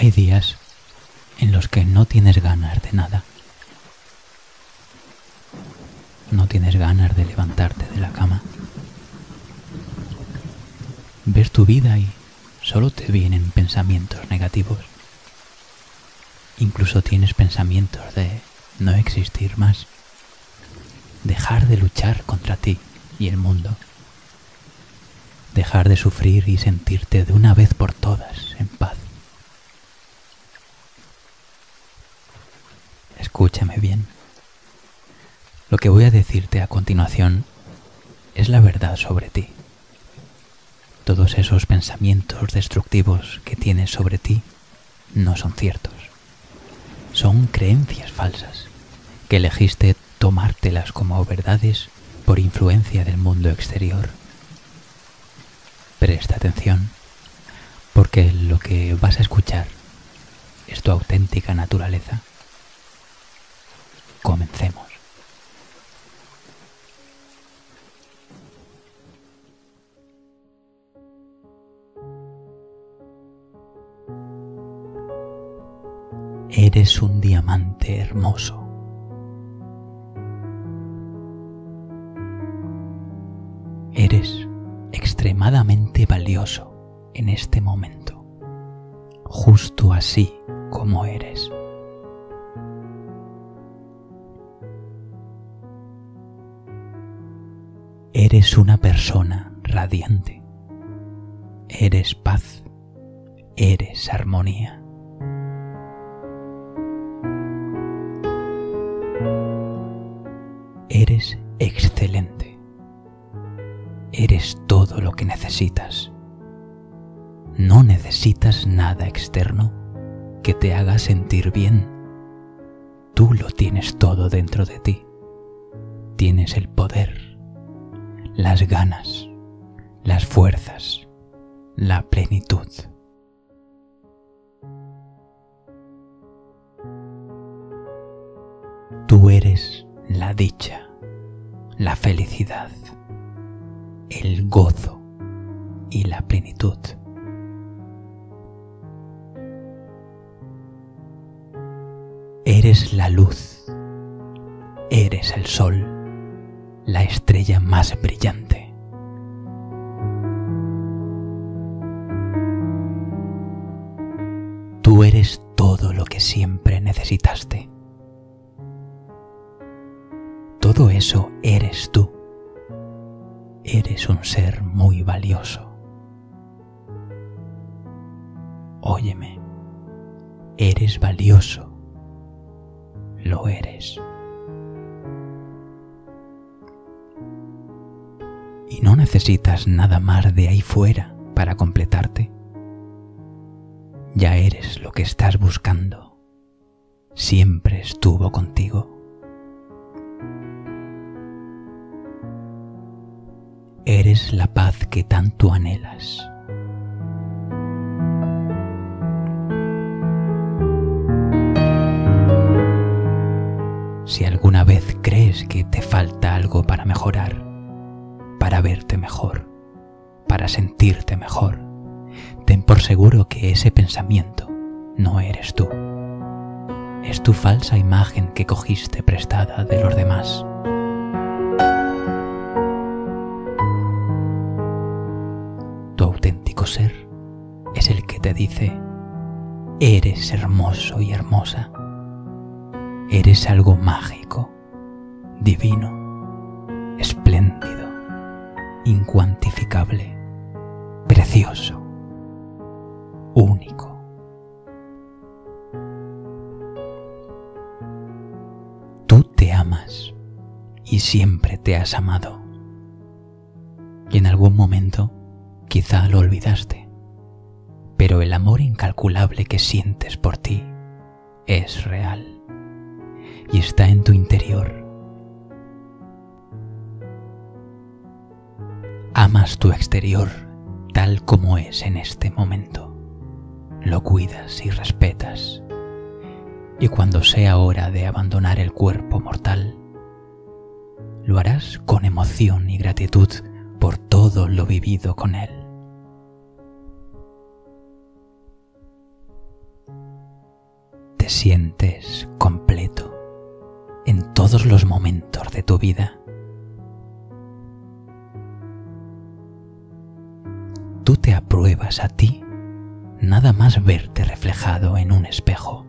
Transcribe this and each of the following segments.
Hay días en los que no tienes ganas de nada. No tienes ganas de levantarte de la cama. Ves tu vida y solo te vienen pensamientos negativos. Incluso tienes pensamientos de no existir más. Dejar de luchar contra ti y el mundo. Dejar de sufrir y sentirte de una vez por todas en paz. Escúchame bien. Lo que voy a decirte a continuación es la verdad sobre ti. Todos esos pensamientos destructivos que tienes sobre ti no son ciertos. Son creencias falsas que elegiste tomártelas como verdades por influencia del mundo exterior. Presta atención, porque lo que vas a escuchar es tu auténtica naturaleza. Comencemos. Eres un diamante hermoso. Eres extremadamente valioso en este momento, justo así como eres. Eres una persona radiante. Eres paz. Eres armonía. Eres excelente. Eres todo lo que necesitas. No necesitas nada externo que te haga sentir bien. Tú lo tienes todo dentro de ti. Tienes el poder, las ganas, las fuerzas, la plenitud. Tú eres la dicha, la felicidad, el gozo y la plenitud. Eres la luz, eres el sol, la estrella más brillante. Tú eres todo lo que siempre necesitaste. Todo eso eres tú. Eres un ser muy valioso. Óyeme, eres valioso. Lo eres. Y no necesitas nada más de ahí fuera para completarte. Ya eres lo que estás buscando. Siempre estuvo contigo. Eres la paz que tanto anhelas. Si alguna vez crees que te falta algo para mejorar, para verte mejor, para sentirte mejor, ten por seguro que ese pensamiento no eres tú. Es tu falsa imagen que cogiste prestada de los demás. Tu auténtico ser es el que te dice, eres hermoso y hermosa. Eres algo mágico, divino, espléndido, incuantificable, precioso, único. Tú te amas y siempre te has amado. Y en algún momento quizá lo olvidaste, pero el amor incalculable que sientes por ti es real y está en tu interior. Amas tu exterior tal como es en este momento. Lo cuidas y respetas. Y cuando sea hora de abandonar el cuerpo mortal, lo harás con emoción y gratitud por todo lo vivido con él. te sientes completo en todos los momentos de tu vida. Apruebas a ti nada más verte reflejado en un espejo.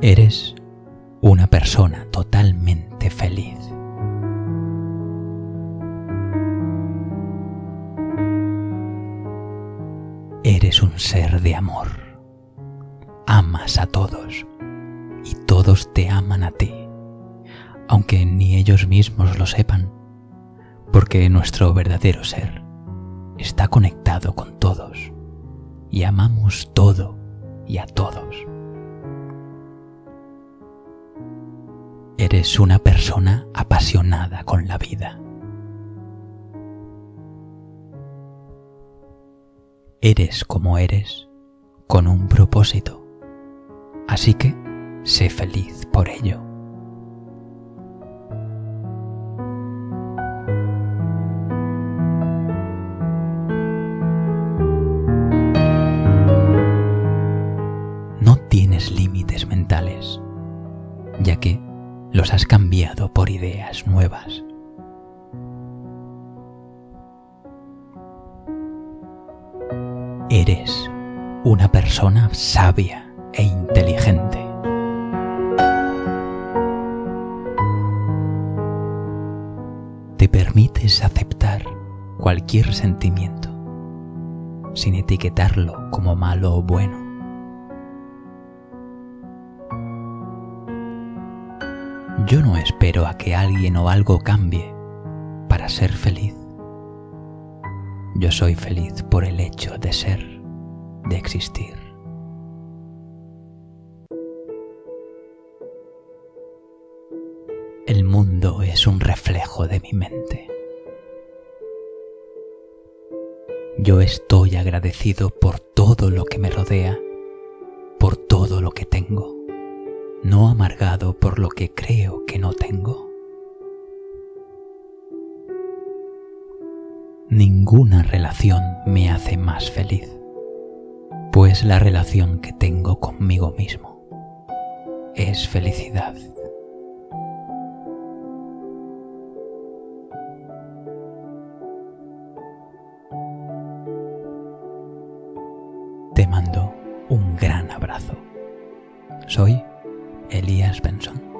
Eres una persona totalmente feliz. Eres un ser de amor. Amas a todos y todos te aman a ti, aunque ni ellos mismos lo sepan, porque nuestro verdadero ser está conectado con todos y amamos todo y a todos. Eres una persona apasionada con la vida. Eres como eres con un propósito. Así que sé feliz por ello. Nuevas. Eres una persona sabia e inteligente. Te permites aceptar cualquier sentimiento sin etiquetarlo como malo o bueno. Yo no espero a que alguien o algo cambie para ser feliz. Yo soy feliz por el hecho de ser, de existir. El mundo es un reflejo de mi mente. Yo estoy agradecido por todo lo que me rodea, por todo lo que tengo no amargado por lo que creo que no tengo. Ninguna relación me hace más feliz, pues la relación que tengo conmigo mismo es felicidad. Te mando un gran abrazo. Soy Elías Benson.